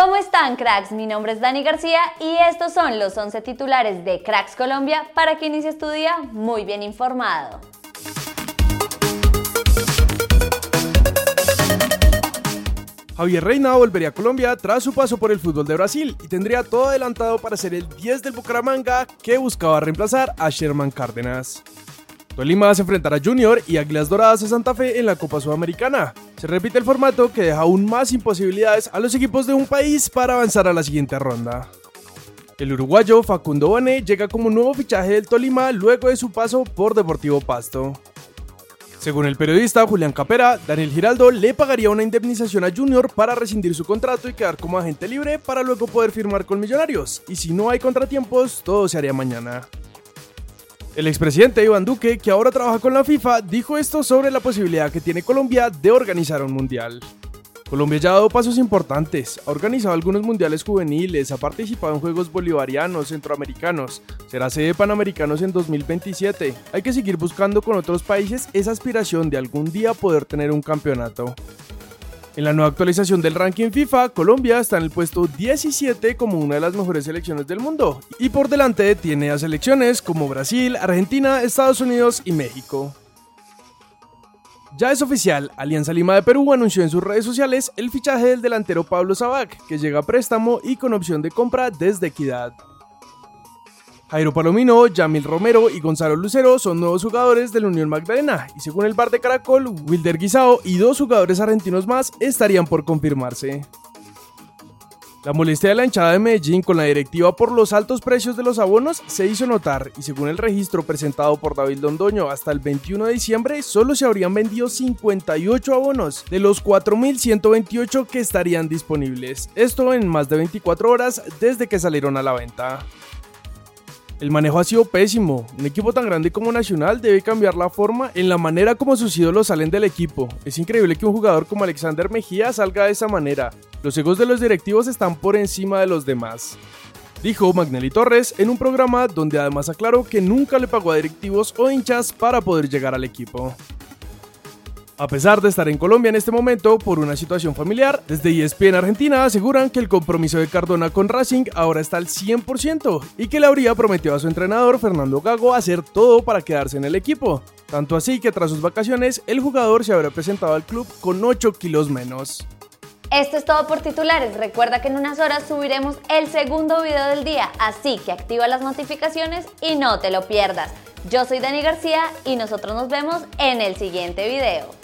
¿Cómo están cracks? Mi nombre es Dani García y estos son los 11 titulares de Cracks Colombia para que inicie tu día muy bien informado. Javier Reina volvería a Colombia tras su paso por el fútbol de Brasil y tendría todo adelantado para ser el 10 del Bucaramanga que buscaba reemplazar a Sherman Cárdenas. Tolima se enfrentará a Junior y Águilas Doradas a Santa Fe en la Copa Sudamericana. Se repite el formato que deja aún más imposibilidades a los equipos de un país para avanzar a la siguiente ronda. El uruguayo Facundo Bane llega como nuevo fichaje del Tolima luego de su paso por Deportivo Pasto. Según el periodista Julián Capera, Daniel Giraldo le pagaría una indemnización a Junior para rescindir su contrato y quedar como agente libre para luego poder firmar con Millonarios. Y si no hay contratiempos, todo se haría mañana. El expresidente Iván Duque, que ahora trabaja con la FIFA, dijo esto sobre la posibilidad que tiene Colombia de organizar un mundial. Colombia ya ha dado pasos importantes, ha organizado algunos mundiales juveniles, ha participado en Juegos Bolivarianos, Centroamericanos, será sede Panamericanos en 2027. Hay que seguir buscando con otros países esa aspiración de algún día poder tener un campeonato. En la nueva actualización del ranking FIFA, Colombia está en el puesto 17 como una de las mejores selecciones del mundo y por delante tiene a selecciones como Brasil, Argentina, Estados Unidos y México. Ya es oficial, Alianza Lima de Perú anunció en sus redes sociales el fichaje del delantero Pablo Sabac, que llega a préstamo y con opción de compra desde Equidad. Jairo Palomino, Yamil Romero y Gonzalo Lucero son nuevos jugadores de la Unión Magdalena y según el bar de Caracol, Wilder Guisao y dos jugadores argentinos más estarían por confirmarse. La molestia de la hinchada de Medellín con la directiva por los altos precios de los abonos se hizo notar y según el registro presentado por David Londoño hasta el 21 de diciembre solo se habrían vendido 58 abonos de los 4.128 que estarían disponibles, esto en más de 24 horas desde que salieron a la venta. El manejo ha sido pésimo. Un equipo tan grande como Nacional debe cambiar la forma en la manera como sus ídolos salen del equipo. Es increíble que un jugador como Alexander Mejía salga de esa manera. Los egos de los directivos están por encima de los demás. Dijo Magnelli Torres en un programa donde además aclaró que nunca le pagó a directivos o hinchas para poder llegar al equipo. A pesar de estar en Colombia en este momento por una situación familiar, desde ESPN Argentina aseguran que el compromiso de Cardona con Racing ahora está al 100% y que le habría prometido a su entrenador Fernando Gago hacer todo para quedarse en el equipo. Tanto así que tras sus vacaciones el jugador se habrá presentado al club con 8 kilos menos. Esto es todo por titulares. Recuerda que en unas horas subiremos el segundo video del día, así que activa las notificaciones y no te lo pierdas. Yo soy Dani García y nosotros nos vemos en el siguiente video.